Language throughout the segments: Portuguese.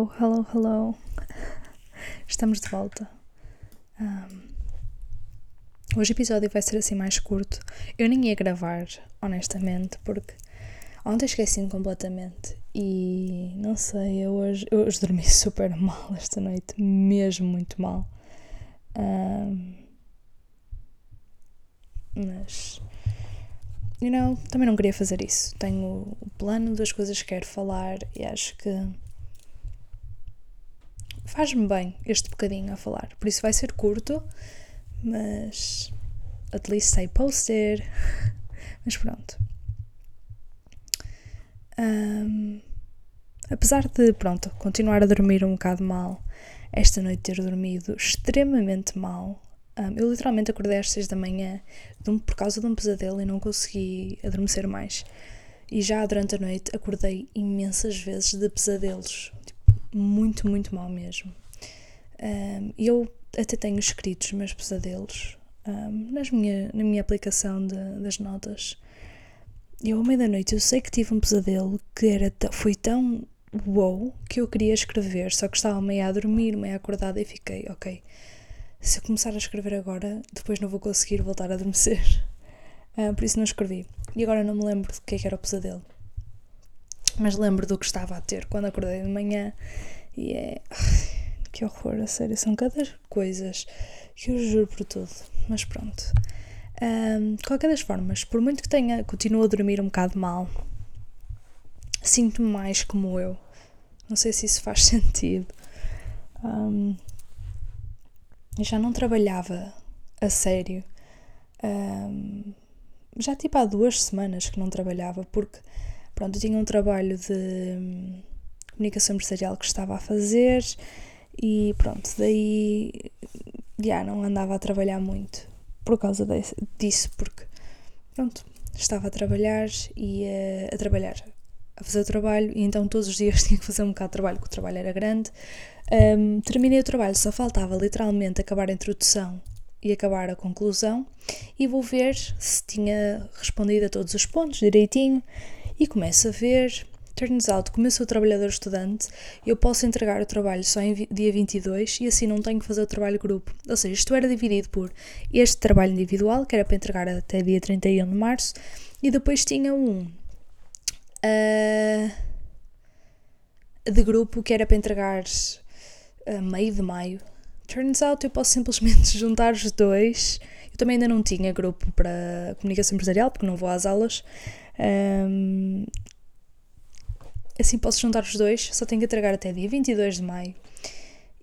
Hello, hello, hello. Estamos de volta. Um, hoje o episódio vai ser assim mais curto. Eu nem ia gravar, honestamente, porque ontem esqueci-me completamente e não sei, eu hoje, eu hoje dormi super mal esta noite, mesmo muito mal. Um, mas you know, também não queria fazer isso. Tenho o plano das coisas que quero falar e acho que faz-me bem este bocadinho a falar. Por isso vai ser curto, mas at least I posted. mas pronto. Um, apesar de, pronto, continuar a dormir um bocado mal, esta noite ter dormido extremamente mal, um, eu literalmente acordei às 6 da manhã um, por causa de um pesadelo e não consegui adormecer mais. E já durante a noite acordei imensas vezes de pesadelos. Tipo, muito, muito mal mesmo. Um, eu até tenho escritos os meus pesadelos um, nas minha, na minha aplicação de, das notas. Eu, ao meio da noite, eu sei que tive um pesadelo que era foi tão wow que eu queria escrever, só que estava meio a dormir, meio acordada e fiquei, ok, se eu começar a escrever agora, depois não vou conseguir voltar a adormecer. Uh, por isso não escrevi. E agora não me lembro do que, é que era o pesadelo. Mas lembro do que estava a ter quando acordei de manhã. E é. Que horror, a sério. São cada coisas que eu juro por tudo. Mas pronto. Um, qualquer das formas, por muito que tenha, continuo a dormir um bocado mal, sinto-me mais como eu. Não sei se isso faz sentido. Um, já não trabalhava a sério. Um, já tipo há duas semanas que não trabalhava, porque pronto, eu tinha um trabalho de hum, comunicação empresarial que estava a fazer e pronto, daí já não andava a trabalhar muito por causa desse, disso, porque pronto, estava a trabalhar e a, a trabalhar, a fazer o trabalho, e então todos os dias tinha que fazer um bocado de trabalho, porque o trabalho era grande. Um, terminei o trabalho, só faltava literalmente acabar a introdução e acabar a conclusão, e vou ver se tinha respondido a todos os pontos direitinho. E começo a ver. Turns out, como eu sou trabalhador estudante, eu posso entregar o trabalho só em dia 22 e assim não tenho que fazer o trabalho grupo. Ou seja, isto era dividido por este trabalho individual, que era para entregar até dia 31 de março, e depois tinha um uh, de grupo que era para entregar a meio de maio. Turns out eu posso simplesmente juntar os dois. Eu também ainda não tinha grupo para comunicação empresarial, porque não vou às aulas. Um, assim posso juntar os dois, só tenho que entregar até dia 22 de maio.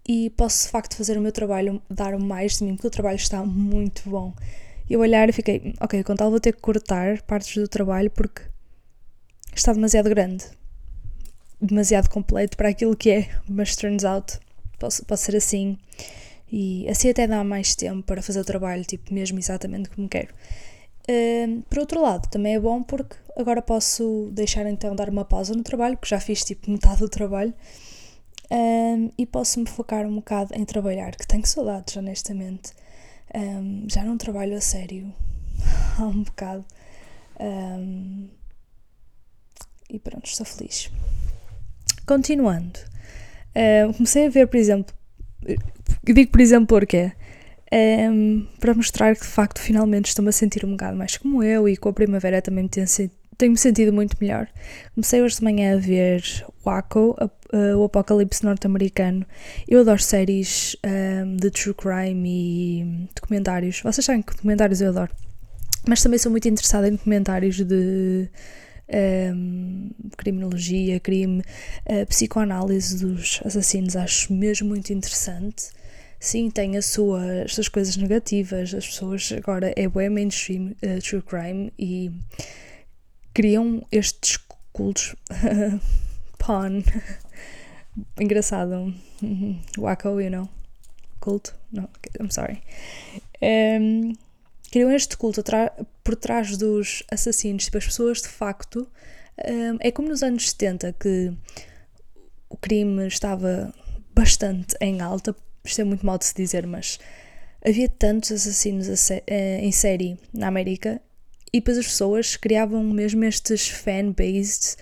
E posso de facto fazer o meu trabalho, dar mais de mim, porque o trabalho está muito bom. Eu olhar e fiquei, ok, com tal vou ter que cortar partes do trabalho porque está demasiado grande, demasiado completo para aquilo que é, mas turns out pode, pode ser assim e assim até dá mais tempo para fazer o trabalho, tipo, mesmo exatamente como quero. Por outro lado, também é bom porque agora posso deixar então dar uma pausa no trabalho, que já fiz tipo metade do trabalho, um, e posso me focar um bocado em trabalhar, que tenho saudades, honestamente. Um, já não trabalho a sério há um bocado. Um, e pronto, estou feliz. Continuando, comecei a ver, por exemplo, digo por exemplo porque um, para mostrar que de facto finalmente estou-me a sentir um bocado mais como eu e com a primavera também me tenho, tenho-me sentido muito melhor. Comecei hoje de manhã a ver Waco, o apocalipse norte-americano. Eu adoro séries um, de true crime e documentários. Vocês sabem que documentários eu adoro. Mas também sou muito interessada em documentários de um, criminologia, crime, uh, psicoanálise dos assassinos, acho mesmo muito interessante. Sim, tem a sua, as suas coisas negativas, as pessoas agora é bem mainstream uh, true crime e criam estes cultos pawn. Engraçado. Wacko, you know. Culto, no, I'm sorry. Um, criam este culto por trás dos assassinos, tipo, as pessoas de facto. Um, é como nos anos 70 que o crime estava bastante em alta, isto é muito mal de se dizer, mas havia tantos assassinos eh, em série na América e depois as pessoas criavam mesmo estes fan-based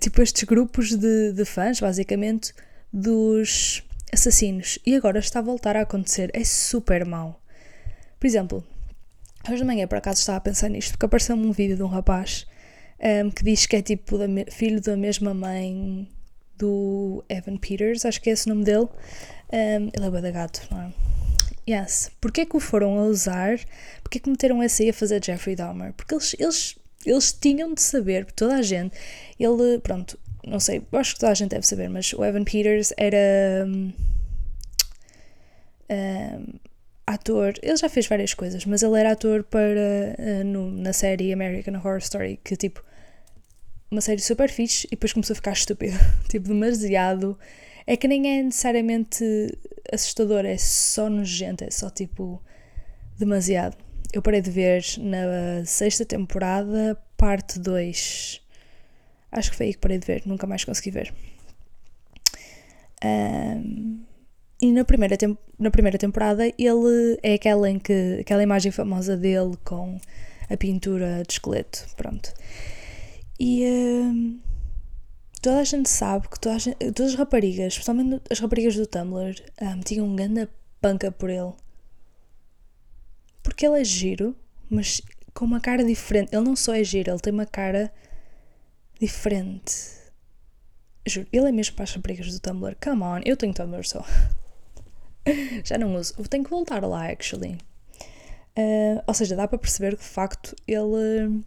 tipo estes grupos de, de fãs, basicamente, dos assassinos. E agora está a voltar a acontecer. É super mau. Por exemplo, hoje de manhã por acaso estava a pensar nisto, porque apareceu-me um vídeo de um rapaz um, que diz que é tipo da filho da mesma mãe do Evan Peters, acho que é esse o nome dele. Um, ele é bada gato, não é? Yes. Porquê que o foram a usar? Porquê que meteram esse aí a fazer Jeffrey Dahmer? Porque eles, eles, eles tinham de saber, toda a gente, ele, pronto, não sei, acho que toda a gente deve saber, mas o Evan Peters era um, um, ator, ele já fez várias coisas, mas ele era ator para uh, no, na série American Horror Story, que tipo, uma série super fixe e depois começou a ficar estúpido, tipo, demasiado. É que nem é necessariamente assustador, é só nojento, é só tipo demasiado. Eu parei de ver na sexta temporada, parte 2. Acho que foi aí que parei de ver, nunca mais consegui ver. Um, e na primeira, na primeira temporada ele é aquela em que aquela imagem famosa dele com a pintura de esqueleto, pronto. E um, toda a gente sabe que toda gente, todas as raparigas, especialmente as raparigas do Tumblr, um, tinham um grande panca por ele. Porque ele é giro, mas com uma cara diferente. Ele não só é giro, ele tem uma cara diferente. Juro, ele é mesmo para as raparigas do Tumblr. Come on, eu tenho Tumblr só. Já não uso. Tenho que voltar lá, actually. Uh, ou seja, dá para perceber que de facto ele.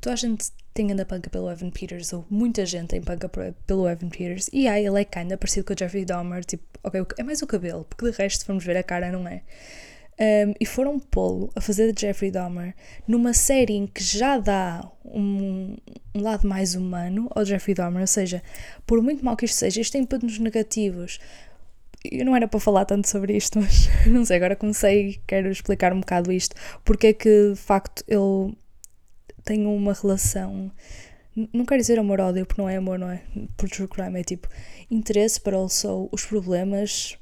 Toda a gente tem anda panca pelo Evan Peters, ou muita gente tem panca pelo Evan Peters, e aí ele é kinda parecido com o Jeffrey Dahmer, tipo, ok, é mais o cabelo, porque de resto, formos ver a cara, não é. Um, e foram pô-lo a fazer de Jeffrey Dahmer numa série em que já dá um, um, lado mais humano ao Jeffrey Dahmer, ou seja, por muito mal que isto seja, isto tem pontos negativos. Eu não era para falar tanto sobre isto, mas não sei, agora comecei, quero explicar um bocado isto, porque é que de facto ele tenho uma relação. Não quero dizer amor-ódio, porque não é amor, não é? Por true crime, é tipo interesse para also os problemas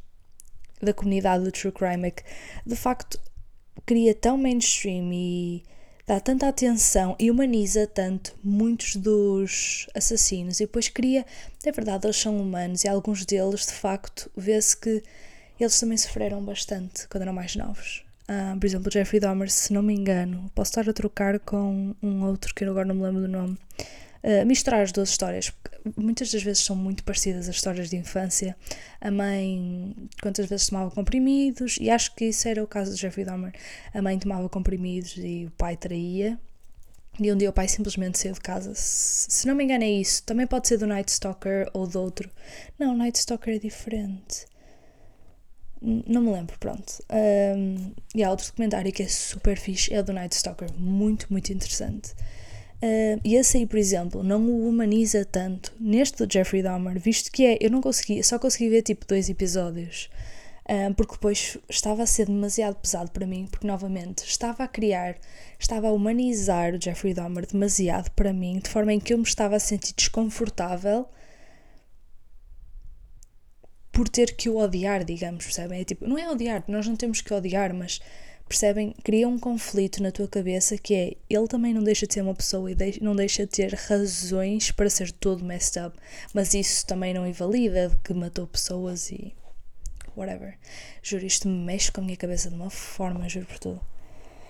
da comunidade do true crime. É que de facto cria tão mainstream e dá tanta atenção e humaniza tanto muitos dos assassinos e depois cria, é verdade, eles são humanos e alguns deles de facto vê-se que eles também sofreram bastante quando eram mais novos. Uh, por exemplo, Jeffrey Dahmer, se não me engano, posso estar a trocar com um outro que eu agora não me lembro do nome. Uh, misturar as duas histórias, muitas das vezes são muito parecidas as histórias de infância. A mãe, quantas vezes tomava comprimidos, e acho que isso era o caso de Jeffrey Dahmer. A mãe tomava comprimidos e o pai traía. E um dia o pai simplesmente saiu de casa. Se não me engano, é isso. Também pode ser do Night Stalker ou do outro. Não, Night Stalker é diferente. Não me lembro, pronto. Um, e há outro documentário que é super fixe, é do Night Stalker, muito, muito interessante. E esse aí, por exemplo, não o humaniza tanto neste do Jeffrey Dahmer, visto que é, eu não consegui, só consegui ver tipo dois episódios, porque depois estava a ser demasiado pesado para mim, porque novamente estava a criar, estava a humanizar o Jeffrey Dahmer demasiado para mim, de forma em que eu me estava a sentir desconfortável por ter que o odiar, digamos, percebem? É tipo, não é odiar, nós não temos que odiar, mas percebem? Cria um conflito na tua cabeça que é ele também não deixa de ser uma pessoa e não deixa de ter razões para ser todo messed up, mas isso também não invalida de que matou pessoas e whatever. Juro, isto me mexe com a minha cabeça de uma forma, juro por tudo.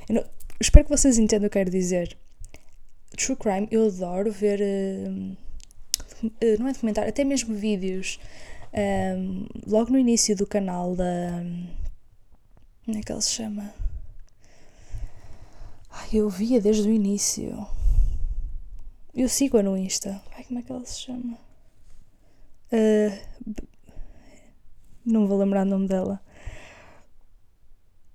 Não, espero que vocês entendam o que eu quero dizer. True crime, eu adoro ver. Uh, uh, não é documentário, até mesmo vídeos um, logo no início do canal da. Como é que ele se chama? Ai, eu via desde o início. Eu sigo-a no Insta. Ai, como é que ela se chama? Uh, não vou lembrar o nome dela.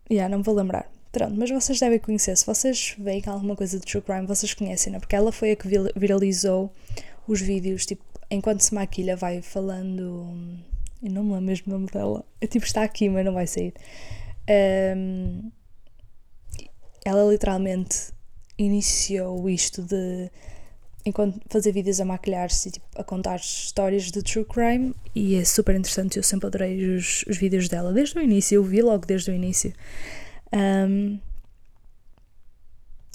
Já, yeah, não vou lembrar. Pronto, mas vocês devem conhecer. Se vocês veem alguma coisa de True Crime, vocês conhecem, né? Porque ela foi a que viralizou os vídeos, tipo, enquanto se maquilha, vai falando. Eu não me lembro mesmo o nome dela. Eu, tipo, está aqui, mas não vai sair. Um, ela literalmente iniciou isto de. Enquanto fazer vídeos a maquilhar-se e tipo, a contar histórias de true crime, e é super interessante. Eu sempre adorei os, os vídeos dela desde o início. Eu vi logo desde o início. Um,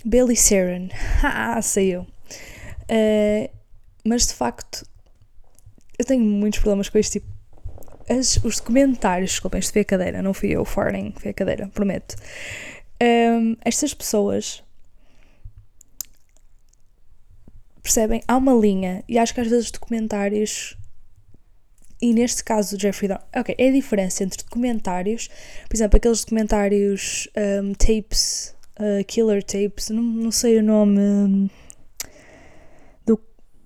Bailey Saren. Ah, saiu. Uh, mas de facto, eu tenho muitos problemas com este tipo. As, os documentários, desculpem, isto foi a cadeira, não fui eu, farting, foi a cadeira, prometo. Um, estas pessoas percebem? Há uma linha, e acho que às vezes documentários e neste caso do Jeffrey Dahmer, ok, é a diferença entre documentários, por exemplo, aqueles documentários um, tapes, uh, killer tapes, não, não sei o nome um,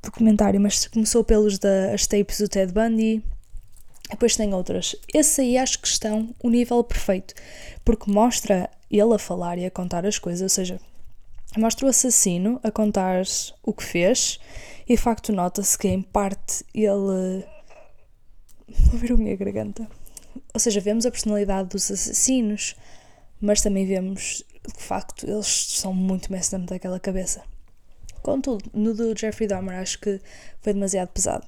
documentário, mas começou pelos das tapes do Ted Bundy, depois tem outras. Esse aí acho que estão o nível perfeito, porque mostra ele a falar e a contar as coisas, ou seja, mostra o assassino a contar o que fez e de facto nota-se que em parte ele Vou ver a minha garganta. Ou seja, vemos a personalidade dos assassinos, mas também vemos de facto eles são muito messed up daquela cabeça. Contudo, no do Jeffrey Dahmer acho que foi demasiado pesado.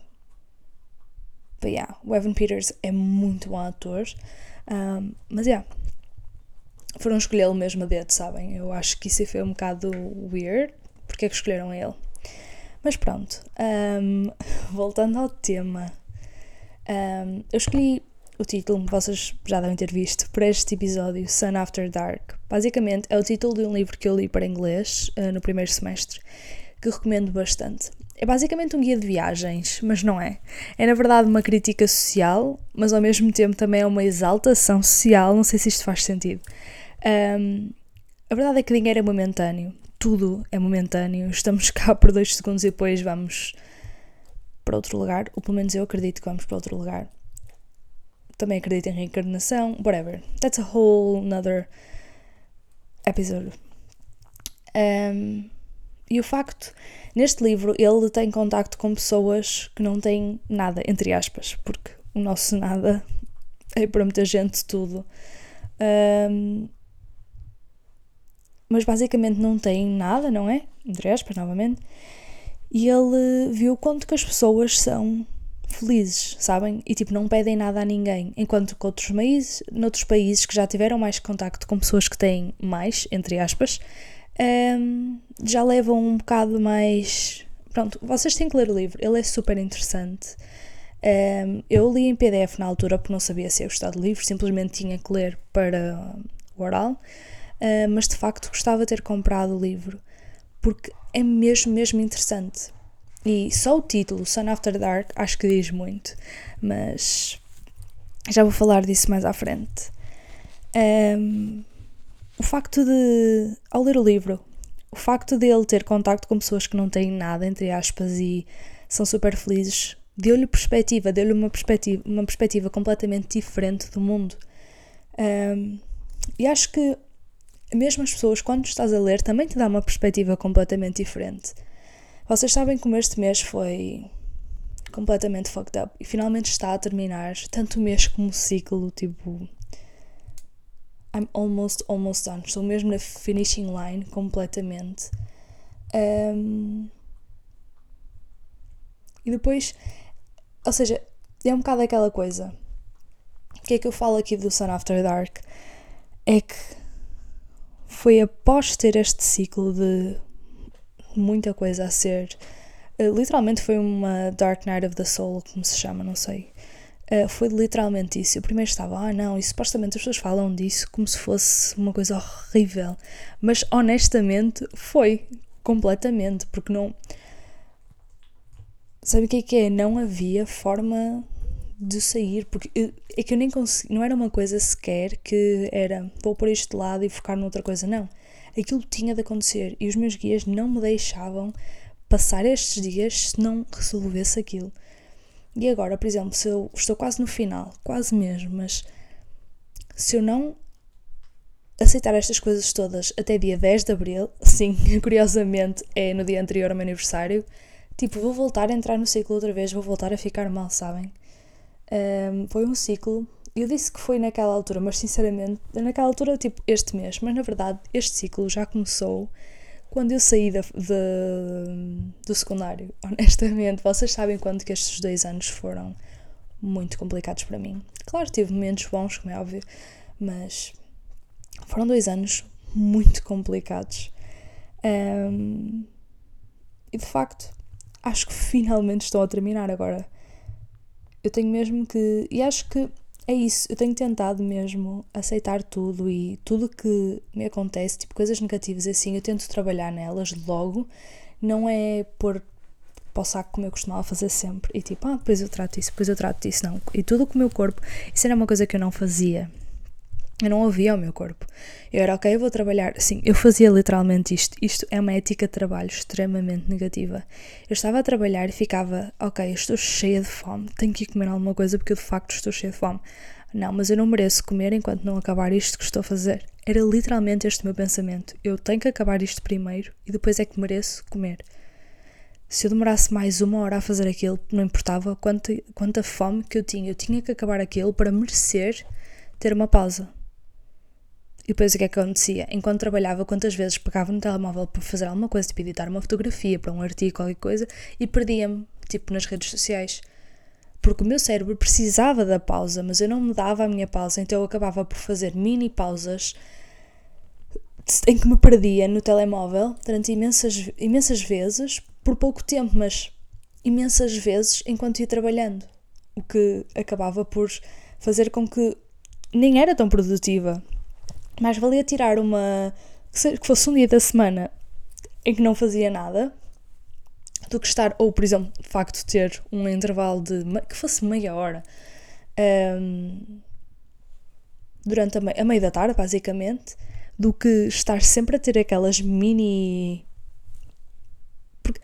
But yeah, o Evan Peters é muito bom ator. Um, mas yeah, foram escolhê-lo mesmo a dedo, sabem? Eu acho que isso foi um bocado weird. Porque é que escolheram ele? Mas pronto, um, voltando ao tema um, eu escolhi o título, vocês já devem ter visto, para este episódio, Sun After Dark. Basicamente é o título de um livro que eu li para inglês uh, no primeiro semestre, que recomendo bastante. É basicamente um guia de viagens, mas não é. É na verdade uma crítica social, mas ao mesmo tempo também é uma exaltação social. Não sei se isto faz sentido. Um, a verdade é que dinheiro é momentâneo, tudo é momentâneo. Estamos cá por dois segundos e depois vamos para outro lugar, ou pelo menos eu acredito que vamos para outro lugar. Também acredito em reencarnação, whatever. That's a whole another episode. Um, e o facto, neste livro, ele tem contacto com pessoas que não têm nada, entre aspas, porque o nosso nada é para muita gente tudo. Um, mas basicamente não tem nada, não é? Entre aspas, novamente e ele viu quanto que as pessoas são felizes, sabem? E tipo, não pedem nada a ninguém. Enquanto que outros países, noutros países que já tiveram mais contacto com pessoas que têm mais, entre aspas, um, já levam um bocado mais. Pronto, vocês têm que ler o livro, ele é super interessante. Um, eu li em PDF na altura porque não sabia se ia gostar do livro, simplesmente tinha que ler para o oral, uh, mas de facto gostava de ter comprado o livro porque é mesmo, mesmo interessante. E só o título, Sun After Dark, acho que diz muito, mas já vou falar disso mais à frente. Um, o facto de, ao ler o livro, o facto de ele ter contacto com pessoas que não têm nada, entre aspas, e são super felizes, deu-lhe perspectiva, deu-lhe uma perspectiva, uma perspectiva completamente diferente do mundo. Um, e acho que mesmo as pessoas, quando estás a ler, também te dá uma perspectiva completamente diferente. Vocês sabem como este mês foi completamente fucked up e finalmente está a terminar, tanto o mês como o ciclo, tipo. I'm almost, almost done. Estou mesmo na finishing line completamente. Um, e depois, ou seja, é um bocado aquela coisa. O que é que eu falo aqui do Sun After Dark? É que foi após ter este ciclo de muita coisa a ser. Uh, literalmente foi uma Dark Night of the Soul, como se chama, não sei. Uh, foi literalmente isso. Eu primeiro estava, ah não, e supostamente as pessoas falam disso como se fosse uma coisa horrível. Mas honestamente foi completamente, porque não. Sabe o que é que é? Não havia forma de sair, porque eu, é que eu nem consegui, não era uma coisa sequer que era vou pôr isto de lado e focar noutra coisa, não. Aquilo tinha de acontecer e os meus guias não me deixavam passar estes dias se não resolvesse aquilo. E agora, por exemplo, se eu estou quase no final, quase mesmo, mas se eu não aceitar estas coisas todas até dia 10 de abril, sim, curiosamente é no dia anterior ao meu aniversário, tipo, vou voltar a entrar no ciclo outra vez, vou voltar a ficar mal, sabem? Um, foi um ciclo. Eu disse que foi naquela altura, mas sinceramente, naquela altura, tipo este mês, mas na verdade este ciclo já começou quando eu saí de, de, do secundário. Honestamente, vocês sabem quanto que estes dois anos foram muito complicados para mim. Claro, tive momentos bons, como é óbvio, mas foram dois anos muito complicados. Um, e de facto, acho que finalmente estão a terminar agora. Eu tenho mesmo que. E acho que é isso. Eu tenho tentado mesmo aceitar tudo e tudo que me acontece, tipo coisas negativas assim, eu tento trabalhar nelas logo. Não é por para saco como eu costumava fazer sempre e tipo, ah, depois eu trato isso, depois eu trato isso, não. E tudo com o meu corpo, isso era uma coisa que eu não fazia eu não ouvia o meu corpo. Eu era, ok, eu vou trabalhar. Sim, eu fazia literalmente isto. Isto é uma ética de trabalho extremamente negativa. Eu estava a trabalhar e ficava, ok, estou cheia de fome, tenho que ir comer alguma coisa porque eu de facto estou cheia de fome. Não, mas eu não mereço comer enquanto não acabar isto que estou a fazer. Era literalmente este o meu pensamento. Eu tenho que acabar isto primeiro e depois é que mereço comer. Se eu demorasse mais uma hora a fazer aquilo, não importava quanta, quanta fome que eu tinha. Eu tinha que acabar aquilo para merecer ter uma pausa e depois o que é que acontecia? Enquanto trabalhava, quantas vezes pegava no telemóvel para fazer alguma coisa, tipo editar uma fotografia para um artigo, qualquer coisa, e perdia-me, tipo, nas redes sociais. Porque o meu cérebro precisava da pausa, mas eu não me dava a minha pausa, então eu acabava por fazer mini pausas em que me perdia no telemóvel durante imensas, imensas vezes, por pouco tempo, mas imensas vezes enquanto ia trabalhando. O que acabava por fazer com que nem era tão produtiva mais valia tirar uma. que fosse um dia da semana em que não fazia nada do que estar, ou por exemplo, de facto ter um intervalo de que fosse meia hora um, durante a, a meia da tarde, basicamente, do que estar sempre a ter aquelas mini. Porque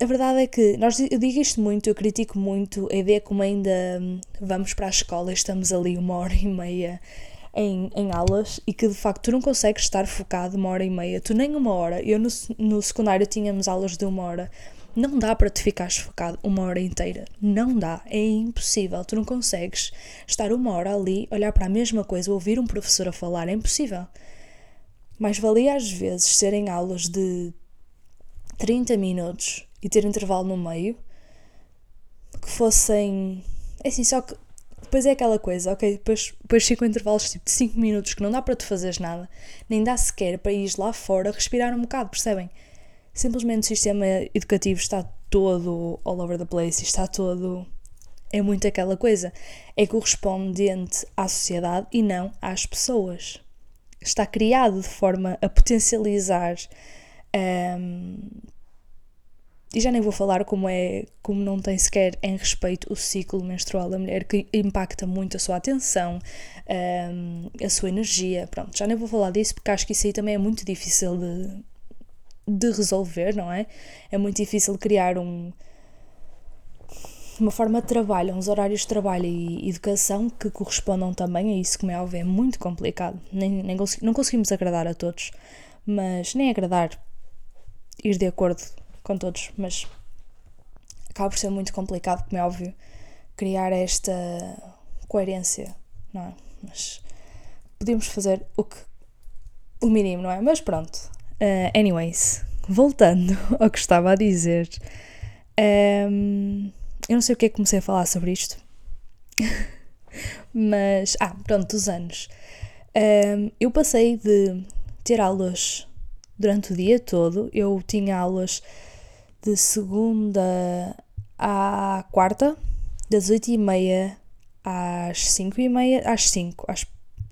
a verdade é que nós, eu digo isto muito, eu critico muito a ideia como ainda hum, vamos para a escola e estamos ali uma hora e meia em, em aulas e que de facto tu não consegues estar focado uma hora e meia, tu nem uma hora. Eu no, no secundário tínhamos aulas de uma hora. Não dá para te ficares focado uma hora inteira. Não dá. É impossível. Tu não consegues estar uma hora ali, olhar para a mesma coisa, ouvir um professor a falar. É impossível. Mais valia às vezes serem aulas de 30 minutos e ter intervalo no meio que fossem. É assim, só que depois é aquela coisa, ok? Depois, depois ficam intervalos tipo de 5 minutos que não dá para tu fazeres nada, nem dá sequer para ir lá fora respirar um bocado, percebem? Simplesmente o sistema educativo está todo all over the place, está todo. É muito aquela coisa. É correspondente à sociedade e não às pessoas. Está criado de forma a potencializar um, e já nem vou falar como é, como não tem sequer em respeito o ciclo menstrual da mulher, que impacta muito a sua atenção, um, a sua energia. Pronto, já nem vou falar disso porque acho que isso aí também é muito difícil de, de resolver, não é? É muito difícil criar um, uma forma de trabalho, uns horários de trabalho e educação que correspondam também a isso, como é óbvio, é muito complicado. Nem, nem não conseguimos agradar a todos, mas nem agradar, ir de acordo com todos, mas acaba por ser muito complicado, como é óbvio, criar esta coerência, não é? Mas podíamos fazer o que o mínimo, não é? Mas pronto. Uh, anyways, voltando ao que estava a dizer, um, eu não sei o que é que comecei a falar sobre isto, mas ah, pronto, os anos. Um, eu passei de ter aulas durante o dia todo, eu tinha aulas de segunda à quarta, das oito e meia às cinco e meia, às cinco, às,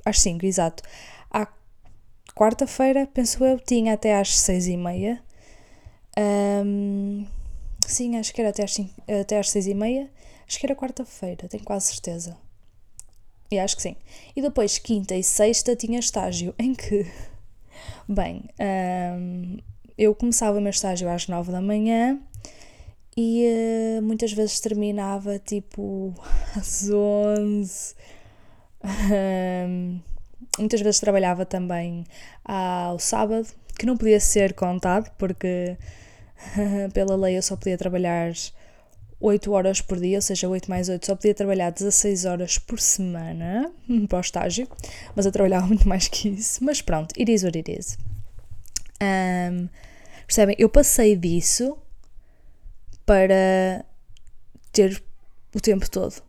às cinco, exato. À quarta-feira, penso eu, tinha até às seis e meia. Um, sim, acho que era até às, cinco, até às seis e meia. Acho que era quarta-feira, tenho quase certeza. E acho que sim. E depois, quinta e sexta, tinha estágio em que, bem, um, eu começava o meu estágio às 9 da manhã e uh, muitas vezes terminava tipo às 11. Um, muitas vezes trabalhava também ao sábado, que não podia ser contado porque pela lei eu só podia trabalhar 8 horas por dia, ou seja, 8 mais 8, só podia trabalhar 16 horas por semana para o estágio, mas eu trabalhava muito mais que isso. Mas pronto, it is what it is. Um, percebem? Eu passei disso para ter o tempo todo.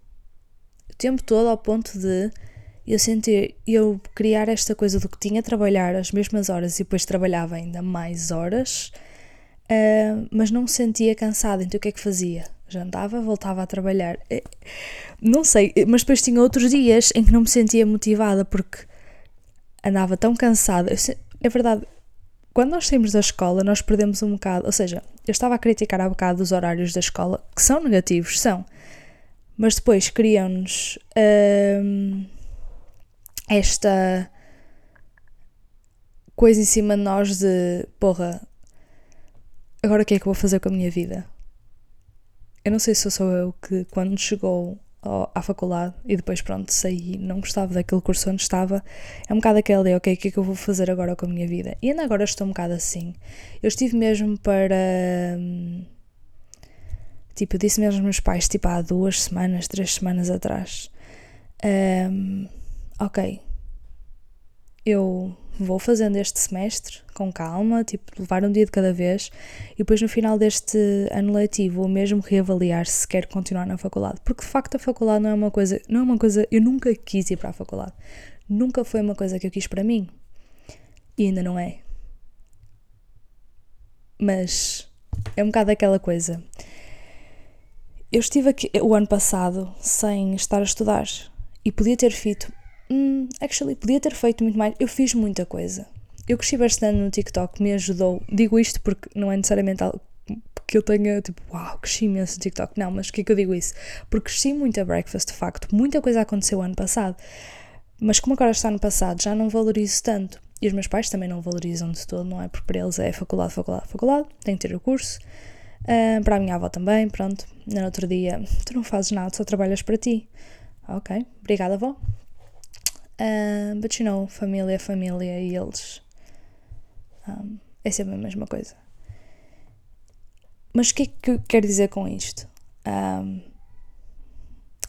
O tempo todo ao ponto de eu sentir, eu criar esta coisa do que tinha trabalhar as mesmas horas e depois trabalhava ainda mais horas. uh, mas não me sentia cansada, então o que é que fazia? Jantava, voltava a trabalhar. Eh, não sei, mas depois tinha outros dias em que não me sentia motivada porque andava tão cansada. É verdade, quando nós saímos da escola, nós perdemos um bocado. Ou seja, eu estava a criticar há bocado os horários da escola, que são negativos, são. Mas depois criam-nos hum, esta coisa em cima de nós de porra, agora o que é que eu vou fazer com a minha vida? Eu não sei se sou eu que quando chegou à faculdade e depois pronto saí, não gostava daquele curso onde estava, é um bocado aquele de ok, o que é que eu vou fazer agora com a minha vida? E ainda agora estou um bocado assim. Eu estive mesmo para. Hum, tipo, eu disse mesmo aos meus pais, tipo, há duas semanas, três semanas atrás. Um, ok, eu vou fazendo este semestre com calma, tipo, levar um dia de cada vez e depois no final deste ano letivo vou mesmo reavaliar se quero continuar na faculdade, porque de facto a faculdade não é uma coisa, não é uma coisa, eu nunca quis ir para a faculdade. Nunca foi uma coisa que eu quis para mim. E ainda não é. Mas é um bocado aquela coisa. Eu estive aqui o ano passado sem estar a estudar e podia ter feito hum, actually, podia ter feito muito mais. Eu fiz muita coisa. Eu cresci bastante no TikTok, me ajudou. Digo isto porque não é necessariamente algo que eu tenha, tipo, uau, cresci imenso no TikTok. Não, mas por que é que eu digo isso? Porque cresci muito a breakfast, de facto. Muita coisa aconteceu ano passado. Mas como agora está no passado, já não valorizo tanto. E os meus pais também não valorizam de todo, não é? Porque para eles é faculdade, faculdade, faculdade, tenho que ter o curso. Uh, para a minha avó também, pronto. No outro dia, tu não fazes nada, só trabalhas para ti. Ok, obrigada, avó. Um, but you know, família é família e eles. Um, é sempre a mesma coisa. Mas o que é que eu quero dizer com isto? Um,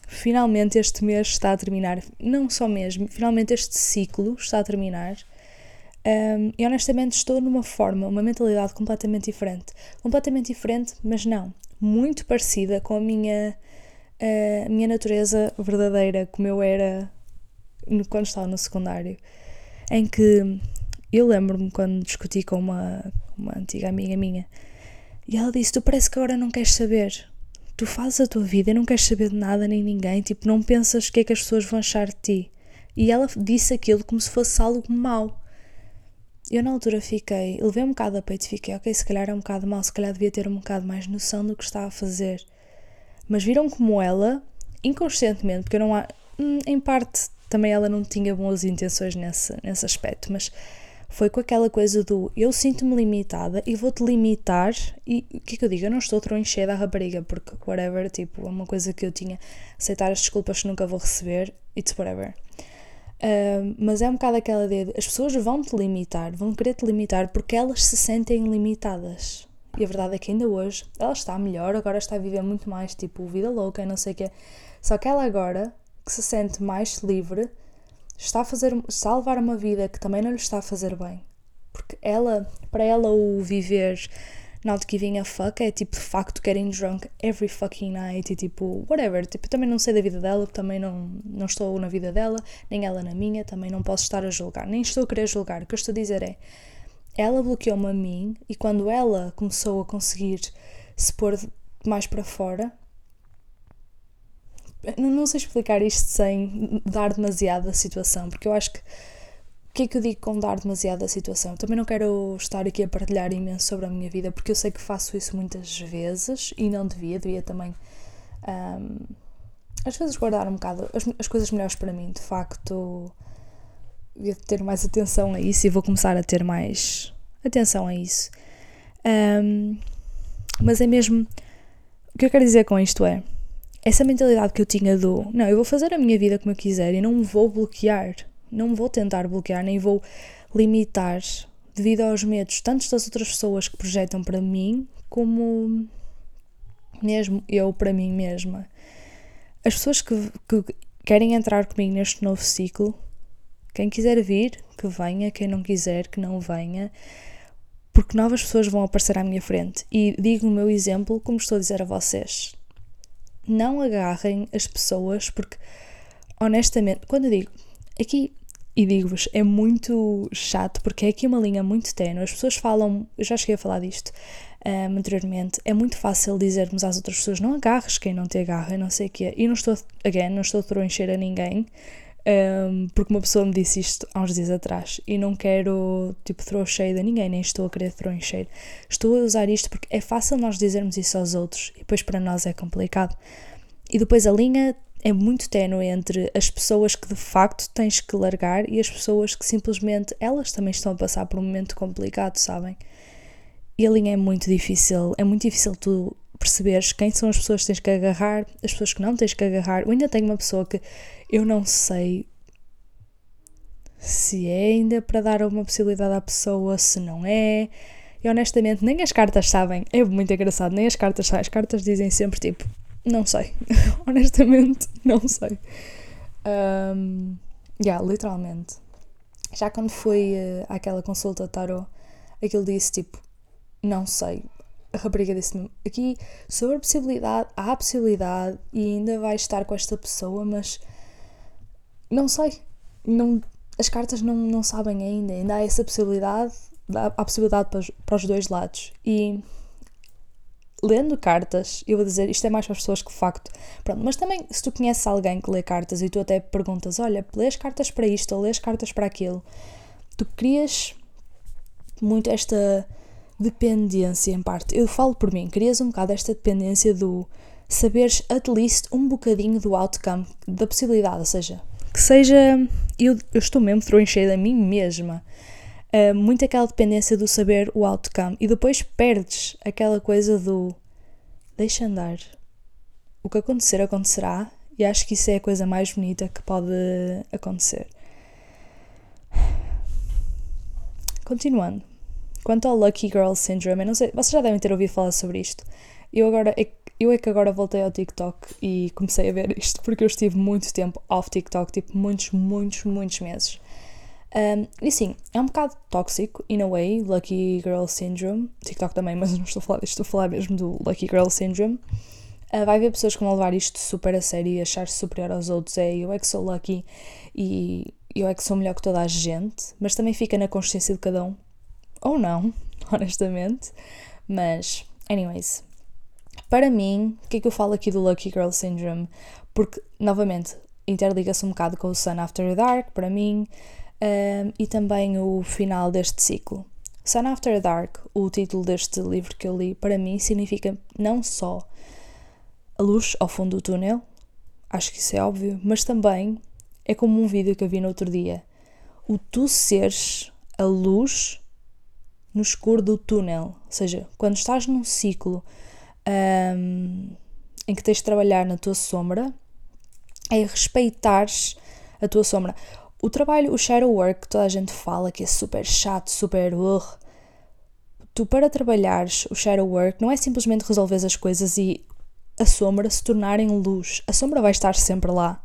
finalmente este mês está a terminar. Não só mesmo, finalmente este ciclo está a terminar. Um, e honestamente estou numa forma, uma mentalidade completamente diferente. Completamente diferente, mas não. Muito parecida com a minha, uh, a minha natureza verdadeira, como eu era quando estava no secundário, em que eu lembro-me quando discuti com uma, uma antiga amiga minha e ela disse: Tu parece que agora não queres saber. Tu fazes a tua vida e não queres saber de nada nem ninguém, tipo, não pensas o que é que as pessoas vão achar de ti. E ela disse aquilo como se fosse algo mau. Eu na altura fiquei, levei um bocado a peito e fiquei, ok, se calhar é um bocado mau, se calhar devia ter um bocado mais noção do que estava a fazer. Mas viram como ela, inconscientemente, porque eu não há, hum, em parte também ela não tinha boas intenções nesse, nesse aspecto, mas foi com aquela coisa do eu sinto-me limitada e vou-te limitar e o que é que eu digo? Eu não estou troncheira da rapariga porque whatever, tipo, é uma coisa que eu tinha aceitar as desculpas que nunca vou receber, it's whatever. Uh, mas é um bocado aquela ideia de as pessoas vão te limitar, vão querer te limitar porque elas se sentem limitadas. E a verdade é que ainda hoje ela está melhor, agora está a viver muito mais tipo vida louca e não sei o quê. Só que ela agora que se sente mais livre está a, fazer, está a uma vida que também não lhe está a fazer bem. Porque ela, para ela, o viver not giving a fuck é tipo de facto getting drunk every fucking night e tipo, whatever. Tipo, eu também não sei da vida dela, também não, não estou na vida dela, nem ela na minha, também não posso estar a julgar, nem estou a querer julgar. O que eu estou a dizer é, ela bloqueou-me a mim e quando ela começou a conseguir se pôr mais para fora, não sei explicar isto sem dar demasiado a situação, porque eu acho que. O que é que eu digo com dar demasiado a situação? Também não quero estar aqui a partilhar imenso sobre a minha vida, porque eu sei que faço isso muitas vezes e não devia, devia também. Um, às vezes guardar um bocado as, as coisas melhores para mim, de facto. Devia ter mais atenção a isso e vou começar a ter mais atenção a isso. Um, mas é mesmo. O que eu quero dizer com isto é essa mentalidade que eu tinha do não, eu vou fazer a minha vida como eu quiser e não vou bloquear, não vou tentar bloquear, nem vou limitar devido aos medos tanto das outras pessoas que projetam para mim, como mesmo eu para mim mesma. As pessoas que, que querem entrar comigo neste novo ciclo, quem quiser vir, que venha, quem não quiser, que não venha, porque novas pessoas vão aparecer à minha frente. E digo o meu exemplo, como estou a dizer a vocês não agarrem as pessoas, porque honestamente, quando eu digo aqui, e digo-vos, é muito chato porque é aqui uma linha muito ténue. As pessoas falam, eu já cheguei a falar disto, um, anteriormente, é muito fácil dizermos às outras pessoas não agarres quem não te agarra, não sei o quê. E não estou, again, não estou a troncher a ninguém, um, porque uma pessoa me disse isto há uns dias atrás e não quero, tipo, throw shade a ninguém, nem estou a querer throw shade. Estou a usar isto porque é fácil nós dizermos isso aos outros e depois para nós é complicado. E depois a linha é muito ténue entre as pessoas que de facto tens que largar e as pessoas que simplesmente elas também estão a passar por um momento complicado, sabem? E a linha é muito difícil, é muito difícil tu perceberes quem são as pessoas que tens que agarrar, as pessoas que não tens que agarrar. Eu ainda tenho uma pessoa que eu não sei se é ainda para dar uma possibilidade à pessoa, se não é. E honestamente, nem as cartas sabem. É muito engraçado, nem as cartas sabem. As cartas dizem sempre tipo, não sei. honestamente, não sei. Um, yeah, literalmente. Já quando fui uh, àquela consulta tarot, aquilo disse tipo, não sei. A rapariga disse-me aqui sobre a possibilidade, há a possibilidade e ainda vai estar com esta pessoa, mas não sei. Não, as cartas não, não sabem ainda. Ainda há essa possibilidade, há a possibilidade para os, para os dois lados. E lendo cartas, eu vou dizer, isto é mais para as pessoas que facto. Pronto, mas também se tu conheces alguém que lê cartas e tu até perguntas, olha, lês cartas para isto ou lês cartas para aquilo, tu crias muito esta dependência em parte. Eu falo por mim, crias um bocado esta dependência do saberes at least um bocadinho do outcome, da possibilidade, ou seja, que seja. Eu, eu estou mesmo troncheira a mim mesma. Uh, muito aquela dependência do saber o outcome e depois perdes aquela coisa do deixa andar. O que acontecer, acontecerá e acho que isso é a coisa mais bonita que pode acontecer. Continuando. Quanto ao Lucky Girl Syndrome, eu não sei, vocês já devem ter ouvido falar sobre isto. Eu agora é, eu é que agora voltei ao TikTok e comecei a ver isto porque eu estive muito tempo off TikTok, tipo muitos, muitos, muitos meses. Um, e sim, é um bocado tóxico, in a way, Lucky Girl Syndrome. TikTok também, mas não estou a falar disto, estou a falar mesmo do Lucky Girl Syndrome. Uh, vai haver pessoas que vão levar isto super a sério e achar-se superior aos outros. É eu é que sou lucky e eu é que sou melhor que toda a gente, mas também fica na consciência de cada um ou não, honestamente. Mas, anyways, para mim, o que é que eu falo aqui do Lucky Girl Syndrome? Porque, novamente, interliga-se um bocado com o Sun After Dark, para mim, um, e também o final deste ciclo. Sun After Dark, o título deste livro que eu li, para mim significa não só a luz ao fundo do túnel, acho que isso é óbvio, mas também é como um vídeo que eu vi no outro dia. O tu seres a luz no escuro do túnel. Ou seja, quando estás num ciclo um, em que tens de trabalhar na tua sombra, é respeitares a tua sombra. O trabalho, o shadow work, que toda a gente fala que é super chato, super. Uh, tu, para trabalhares o shadow work, não é simplesmente resolver as coisas e a sombra se tornar em luz. A sombra vai estar sempre lá.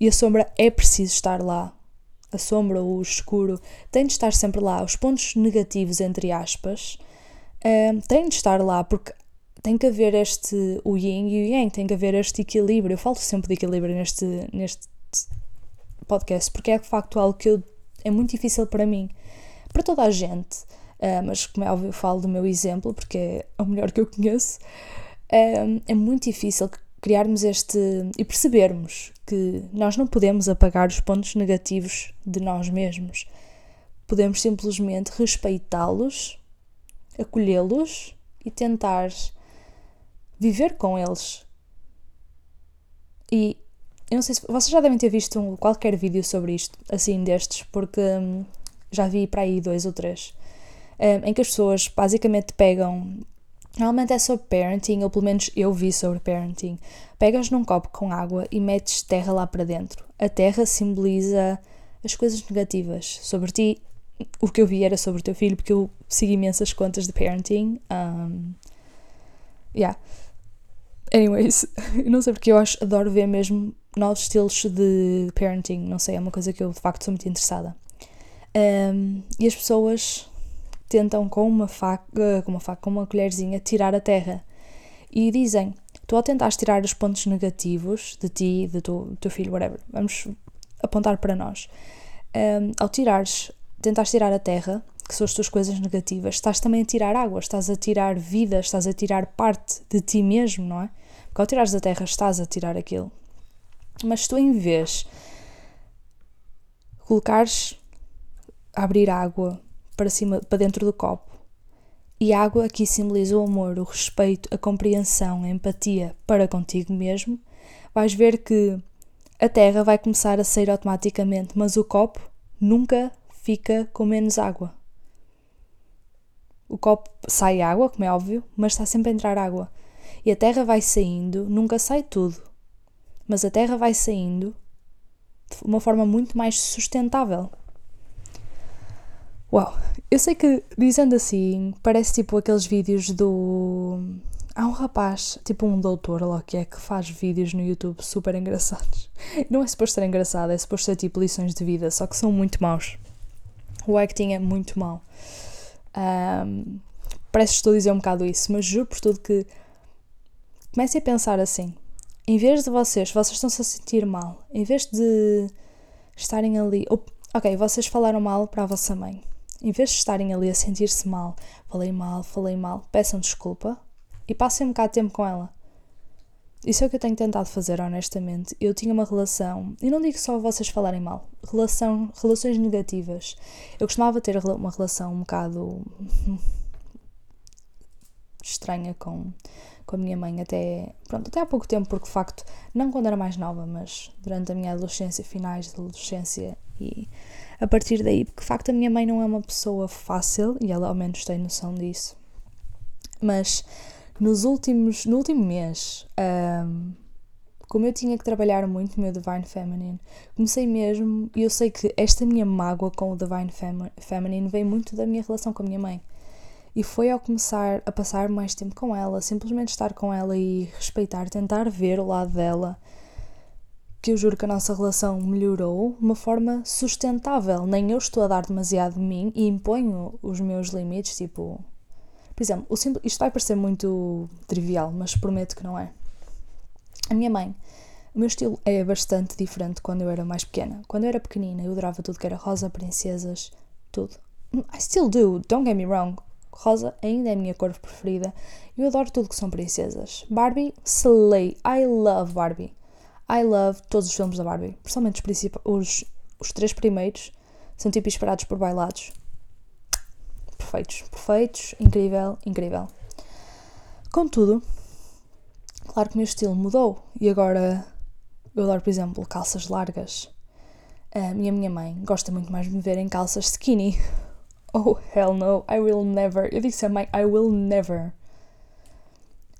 E a sombra é preciso estar lá a sombra ou o escuro, tem de estar sempre lá. Os pontos negativos, entre aspas, um, têm de estar lá porque tem que haver este, o yin e o yang, tem que haver este equilíbrio. Eu falo sempre de equilíbrio neste, neste podcast porque é de facto algo que eu, é muito difícil para mim, para toda a gente. Uh, mas como é óbvio, eu falo do meu exemplo porque é o melhor que eu conheço. Um, é muito difícil criarmos este e percebermos que nós não podemos apagar os pontos negativos de nós mesmos. Podemos simplesmente respeitá-los, acolhê-los e tentar viver com eles. E eu não sei se vocês já devem ter visto um, qualquer vídeo sobre isto, assim destes, porque hum, já vi para aí dois ou três, hum, em que as pessoas basicamente pegam Normalmente é sobre parenting, ou pelo menos eu vi sobre parenting. Pegas num copo com água e metes terra lá para dentro. A terra simboliza as coisas negativas sobre ti. O que eu vi era sobre o teu filho, porque eu sigo imensas contas de parenting. Um, yeah. Anyways, não sei porque eu acho, adoro ver mesmo novos estilos de parenting. Não sei, é uma coisa que eu de facto sou muito interessada. Um, e as pessoas tentam com uma faca, com uma faca, com uma colherzinha, tirar a terra. E dizem, tu ao tentares tirar os pontos negativos de ti, do teu, filho, whatever, vamos apontar para nós. Um, ao tirares, tentares tirar a terra, que são as tuas coisas negativas, estás também a tirar água, estás a tirar vida, estás a tirar parte de ti mesmo, não é? Porque ao tirares da terra estás a tirar aquilo. Mas tu, em vez colocares abrir água para cima, para dentro do copo, e a água aqui simboliza o amor, o respeito, a compreensão, a empatia para contigo mesmo, vais ver que a terra vai começar a sair automaticamente, mas o copo nunca fica com menos água. O copo sai água, como é óbvio, mas está sempre a entrar água. E a terra vai saindo, nunca sai tudo, mas a terra vai saindo de uma forma muito mais sustentável. Uau! Eu sei que, dizendo assim, parece tipo aqueles vídeos do. Há um rapaz, tipo um doutor lá que é, que faz vídeos no YouTube super engraçados. Não é suposto ser engraçado, é suposto ser tipo lições de vida, só que são muito maus. O acting é muito mau. Um, parece que estou a dizer um bocado isso, mas juro por tudo que comecem a pensar assim. Em vez de vocês, vocês estão-se a sentir mal, em vez de estarem ali. Ok, vocês falaram mal para a vossa mãe. Em vez de estarem ali a sentir-se mal, falei mal, falei mal, peçam desculpa e passem um bocado de tempo com ela. Isso é o que eu tenho tentado fazer, honestamente. Eu tinha uma relação, e não digo só vocês falarem mal, relação, relações negativas. Eu costumava ter uma relação um bocado estranha com, com a minha mãe até, pronto, até há pouco tempo, porque de facto, não quando era mais nova, mas durante a minha adolescência, finais da adolescência e a partir daí, porque de facto a minha mãe não é uma pessoa fácil e ela ao menos tem noção disso. Mas nos últimos, no último mês, um, como eu tinha que trabalhar muito no meu Divine Feminine, comecei mesmo, e eu sei que esta minha mágoa com o Divine Feminine vem muito da minha relação com a minha mãe. E foi ao começar a passar mais tempo com ela, simplesmente estar com ela e respeitar, tentar ver o lado dela, que eu juro que a nossa relação melhorou de uma forma sustentável. Nem eu estou a dar demasiado de mim e imponho os meus limites, tipo, por exemplo, simples, isto vai parecer muito trivial, mas prometo que não é. A minha mãe, o meu estilo é bastante diferente quando eu era mais pequena. Quando eu era pequenina, eu adorava tudo que era rosa, princesas, tudo. I still do, don't get me wrong. Rosa ainda é a minha cor preferida. Eu adoro tudo que são princesas. Barbie, slay. I love Barbie. I love todos os filmes da Barbie. Principalmente os, os, os três primeiros são tipo inspirados por bailados perfeitos, perfeitos, incrível, incrível. Contudo, claro que o meu estilo mudou e agora eu adoro, por exemplo, calças largas. A minha, minha mãe gosta muito mais de me ver em calças skinny. Oh, hell no, I will never. Eu disse a mãe, I will never.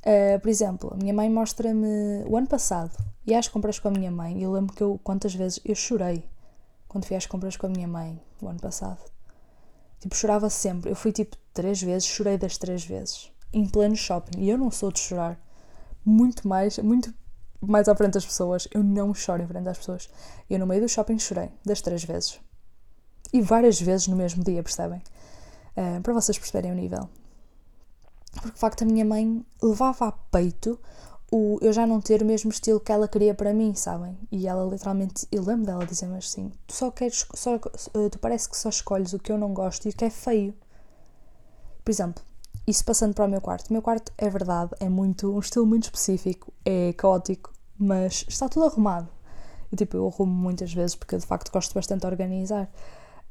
Uh, por exemplo, a minha mãe mostra-me o ano passado, e às compras com a minha mãe, e eu lembro que eu, quantas vezes eu chorei quando fui às compras com a minha mãe o ano passado. Tipo, chorava sempre. Eu fui tipo três vezes, chorei das três vezes. Em pleno shopping. E eu não sou de chorar. Muito mais, muito mais à frente das pessoas. Eu não choro em frente das pessoas. Eu no meio do shopping chorei das três vezes. E várias vezes no mesmo dia, percebem? Uh, para vocês perceberem o nível. Porque de facto a minha mãe levava a peito o eu já não ter o mesmo estilo que ela queria para mim, sabem? E ela literalmente, eu lembro dela dizer-me assim: tu só queres, só, eh, tu parece que só escolhes o que eu não gosto e o que é feio. Por exemplo, isso passando para o meu quarto. O meu quarto é verdade, é muito um estilo muito específico, é caótico, mas está tudo arrumado. E tipo, eu arrumo muitas vezes porque eu de facto gosto bastante de organizar.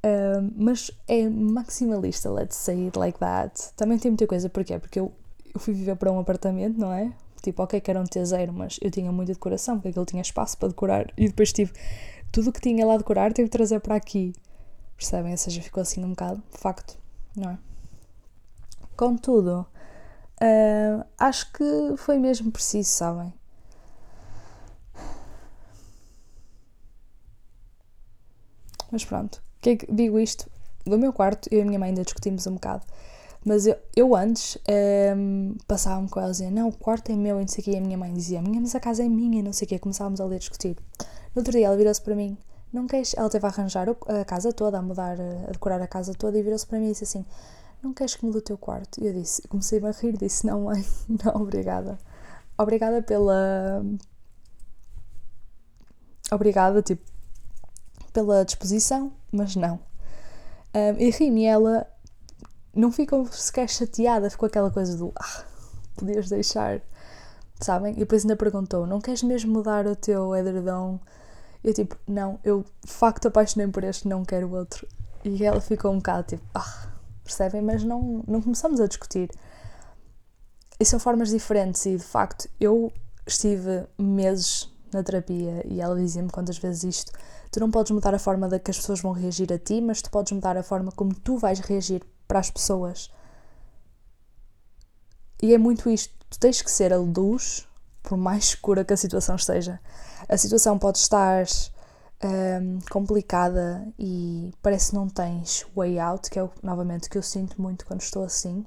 Uh, mas é maximalista, let's say it like that. Também tem muita coisa, porquê? Porque eu, eu fui viver para um apartamento, não é? Tipo, ok, que era um T0, mas eu tinha muita decoração, porque aquilo tinha espaço para decorar. E depois tive tudo o que tinha lá decorar, tive de trazer para aqui. Percebem? Ou seja, ficou assim um bocado, de facto, não é? Contudo, uh, acho que foi mesmo preciso, sabem? Mas pronto, que é que digo isto? Do meu quarto, eu e a minha mãe ainda discutimos um bocado mas eu, eu antes um, ehm, passava-me com ela e dizia, não, o quarto é meu e não sei o quê. E a minha mãe dizia, minha, mas a casa é minha e não sei o quê. Começávamos ali a discutir. No outro dia ela virou-se para mim, não queres... Ela teve a arranjar a casa toda, a mudar, a decorar a casa toda e virou-se para mim e disse assim, não queres que mude o teu quarto? E eu disse, comecei a rir, disse, não mãe, não, obrigada. Obrigada pela... Obrigada, tipo, pela disposição, mas não. Um, e ri-me ela não ficam sequer chateada, ficou aquela coisa do ah, podias deixar, sabem? E depois ainda perguntou: não queres mesmo mudar o teu edredom? Eu tipo, não, eu de facto apaixonei por este, não quero outro. E ela ficou um bocado tipo, ah, percebem? Mas não, não começamos a discutir. E são formas diferentes, e de facto eu estive meses na terapia e ela dizia-me quantas vezes isto. Tu não podes mudar a forma da que as pessoas vão reagir a ti, mas tu podes mudar a forma como tu vais reagir para as pessoas. E é muito isto. Tu tens que ser a luz, por mais escura que a situação esteja. A situação pode estar um, complicada e parece que não tens way out, que é novamente que eu sinto muito quando estou assim.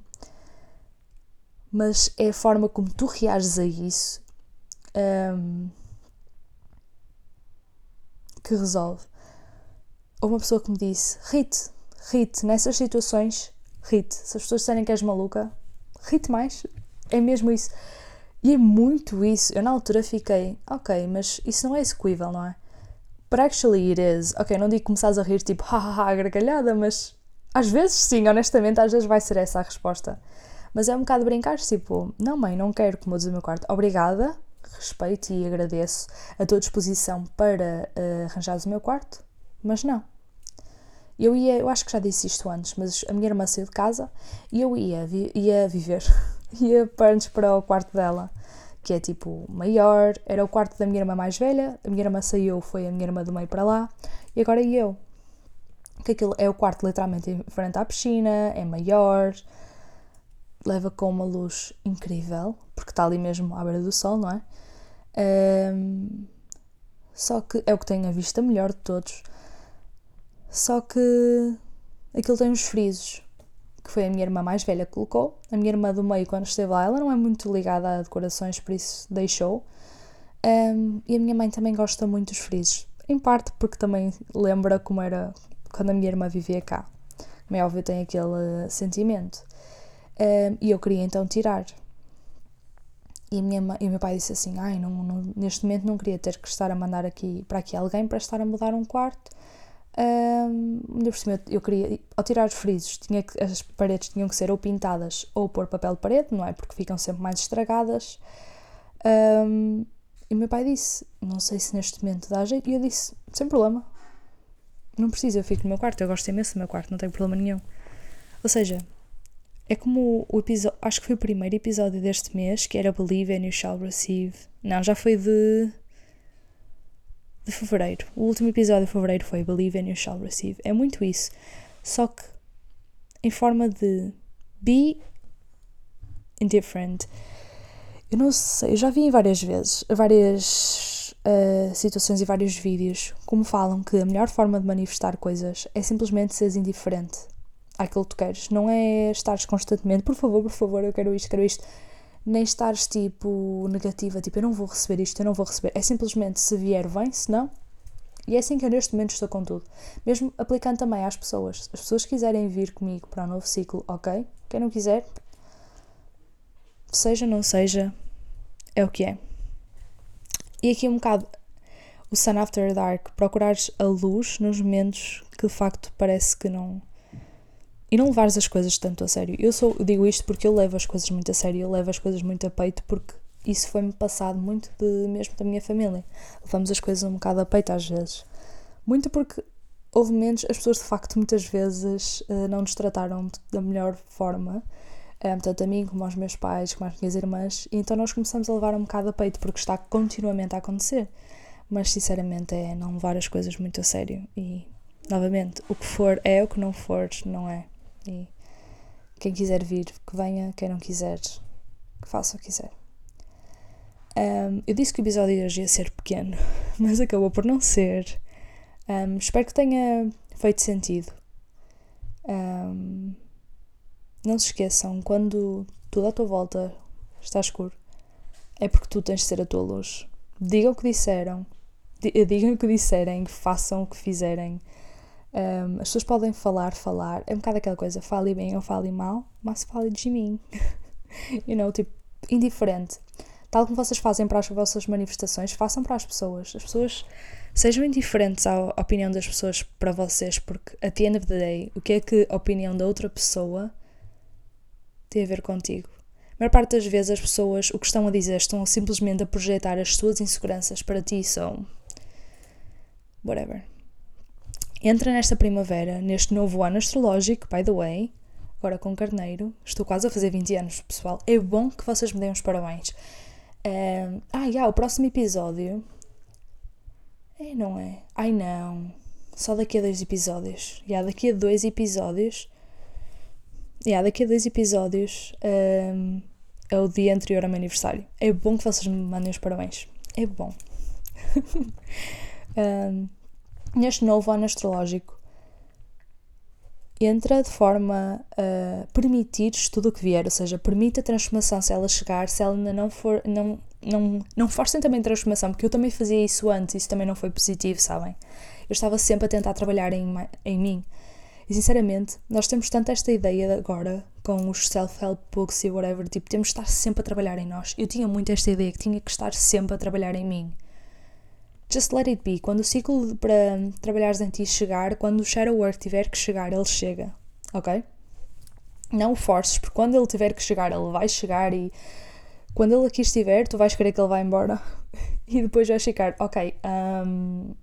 Mas é a forma como tu reages a isso um, que resolve. Uma pessoa que me disse: Rite, Rite, nessas situações, Rite. Se as pessoas disserem que és maluca, Rite mais. É mesmo isso. E é muito isso. Eu na altura fiquei, ok, mas isso não é execuível, não é? But actually it is. Ok, não digo que começares a rir tipo, hahaha, gargalhada, mas às vezes sim, honestamente, às vezes vai ser essa a resposta. Mas é um bocado brincar, tipo, não mãe, não quero que mudes o meu quarto. Obrigada, respeito e agradeço a tua disposição para uh, arranjares o meu quarto, mas não. Eu ia, eu acho que já disse isto antes, mas a minha irmã saiu de casa e eu ia, ia viver, ia para, para o quarto dela, que é tipo maior, era o quarto da minha irmã mais velha, a minha irmã saiu, foi a minha irmã do meio para lá, e agora ia eu. Que aquilo é o quarto literalmente em frente à piscina, é maior, leva com uma luz incrível, porque está ali mesmo à beira do sol, não é? Um, só que é o que tem a vista melhor de todos. Só que aquilo tem uns frisos, que foi a minha irmã mais velha que colocou. A minha irmã do meio, quando esteve lá, ela não é muito ligada a decorações, por isso deixou. Um, e a minha mãe também gosta muito dos frisos. Em parte porque também lembra como era quando a minha irmã vivia cá. Como é óbvio, tem aquele sentimento. Um, e eu queria então tirar. E, minha, e o meu pai disse assim: Ai, não, não, neste momento não queria ter que estar a mandar aqui para aqui alguém para estar a mudar um quarto. Um, por cima, eu queria, ao tirar os frisos, tinha que, as paredes tinham que ser ou pintadas ou pôr papel de parede, não é? Porque ficam sempre mais estragadas. Um, e meu pai disse: Não sei se neste momento dá jeito. E eu disse: Sem problema, não precisa, eu fico no meu quarto, eu gosto imenso do meu quarto, não tenho problema nenhum. Ou seja, é como o episódio, acho que foi o primeiro episódio deste mês, que era Believe and You Shall Receive. Não, já foi de. De fevereiro. O último episódio de fevereiro foi Believe and You Shall Receive. É muito isso. Só que em forma de be indifferent. Eu não sei, eu já vi várias vezes, várias uh, situações e vários vídeos, como falam que a melhor forma de manifestar coisas é simplesmente seres indiferente àquilo que tu queres. Não é estares constantemente, por favor, por favor, eu quero isto, quero isto. Nem estares tipo negativa, tipo eu não vou receber isto, eu não vou receber. É simplesmente se vier, vem, se não. E é assim que eu neste momento estou com tudo. Mesmo aplicando também às pessoas. As pessoas quiserem vir comigo para o um novo ciclo, ok. Quem não quiser, seja, não seja, é o que é. E aqui um bocado o Sun After Dark, procurares a luz nos momentos que de facto parece que não e não levares as coisas tanto a sério. Eu, sou, digo isto porque eu levo as coisas muito a sério, eu levo as coisas muito a peito porque isso foi-me passado muito de, mesmo da minha família. Levamos as coisas um bocado a peito às vezes. Muito porque houve momentos, as pessoas de facto muitas vezes uh, não nos trataram da melhor forma, eh, tanto a mim como aos meus pais, como às minhas irmãs, e então nós começamos a levar um bocado a peito porque está continuamente a acontecer. Mas sinceramente é não levar as coisas muito a sério e novamente, o que for é, o que não for não é. E quem quiser vir, que venha, quem não quiser, que faça o que quiser. Um, eu disse que o episódio hoje ia ser pequeno, mas acabou por não ser. Um, espero que tenha feito sentido. Um, não se esqueçam, quando tudo à tua volta está escuro, é porque tu tens de ser a tua luz. Digam o que disseram, digam o que disserem, façam o que fizerem, um, as pessoas podem falar, falar, é um bocado aquela coisa, fale bem ou fale mal, mas fale de mim. you know, tipo, indiferente. Tal como vocês fazem para as vossas manifestações, façam para as pessoas. As pessoas sejam indiferentes à opinião das pessoas para vocês, porque at the end of the day, o que é que a opinião da outra pessoa tem a ver contigo. A maior parte das vezes as pessoas o que estão a dizer estão simplesmente a projetar as suas inseguranças para ti, so. whatever. Entra nesta primavera, neste novo ano astrológico, by the way, agora com Carneiro, estou quase a fazer 20 anos, pessoal. É bom que vocês me deem os parabéns. Um, ah, yeah, o próximo episódio. É, não é? Ai não. Só daqui a dois episódios. Já, yeah, daqui a dois episódios yeah, daqui a dois episódios um, é o dia anterior ao meu aniversário. É bom que vocês me mandem os parabéns. É bom. um, neste novo ano astrológico, entra de forma a permitir tudo o que vier, ou seja, permite a transformação se ela chegar, se ela ainda não for, não, não, não forcem também transformação, porque eu também fazia isso antes, isso também não foi positivo, sabem? Eu estava sempre a tentar trabalhar em, em mim, e sinceramente, nós temos tanto esta ideia agora com os self-help books e whatever, tipo, temos de estar sempre a trabalhar em nós. Eu tinha muito esta ideia que tinha que estar sempre a trabalhar em mim. Just let it be. Quando o ciclo para trabalhares em ti chegar, quando o shadow work tiver que chegar, ele chega. Ok? Não o forces, porque quando ele tiver que chegar, ele vai chegar e quando ele aqui estiver, tu vais querer que ele vá embora. e depois vais ficar, ok, um,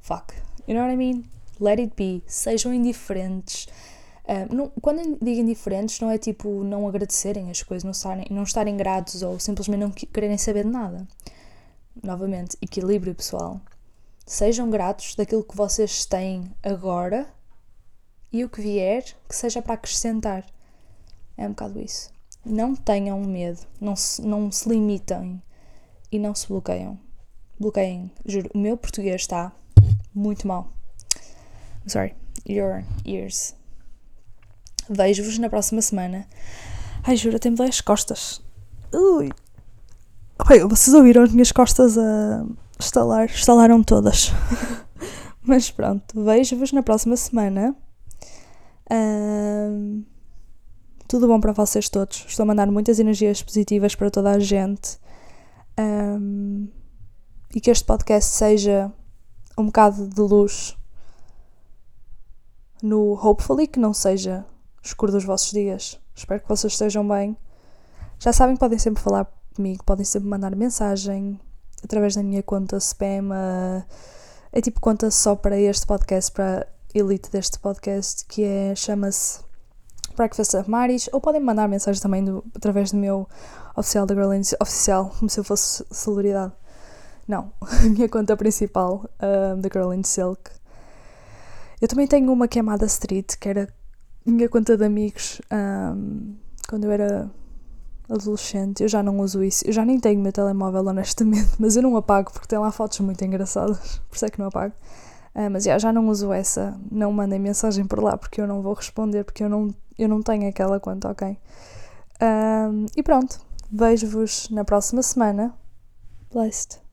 fuck. You know what I mean? let it be, sejam indiferentes. Uh, não, quando digo indiferentes, não é tipo não agradecerem as coisas, não estarem, não estarem gratos ou simplesmente não quererem saber de nada. Novamente, equilíbrio pessoal. Sejam gratos daquilo que vocês têm agora e o que vier, que seja para acrescentar. É um bocado isso. Não tenham medo, não se, não se limitem e não se bloqueiam. Bloqueiem, juro, o meu português está muito mal sorry, your ears. Vejo-vos na próxima semana. Ai, juro, tenho dói as costas. Ui. Oi, vocês ouviram as minhas costas a estalar? Estalaram todas. Mas pronto, vejo-vos na próxima semana. Tudo bom para vocês todos. Estou a mandar muitas energias positivas para toda a gente. Um, e que este podcast seja um bocado de luz no Hopefully, que não seja escuro dos vossos dias. Espero que vocês estejam bem. Já sabem que podem sempre falar comigo, podem sempre mandar mensagem através da minha conta spam. É tipo conta só para este podcast, para a elite deste podcast, que é chama-se Breakfast of Maris, ou podem mandar mensagem também do, através do meu oficial da Girl oficial, como se eu fosse celebridade. Não, a minha conta principal um, da Girl in Silk eu também tenho uma que é Street, que era minha conta de amigos um, quando eu era adolescente. Eu já não uso isso. Eu já nem tenho meu telemóvel, honestamente, mas eu não apago porque tem lá fotos muito engraçadas. Por isso é que não apago. Uh, mas já, já não uso essa. Não mandem mensagem por lá porque eu não vou responder, porque eu não, eu não tenho aquela conta, ok? Um, e pronto. Vejo-vos na próxima semana. Blessed.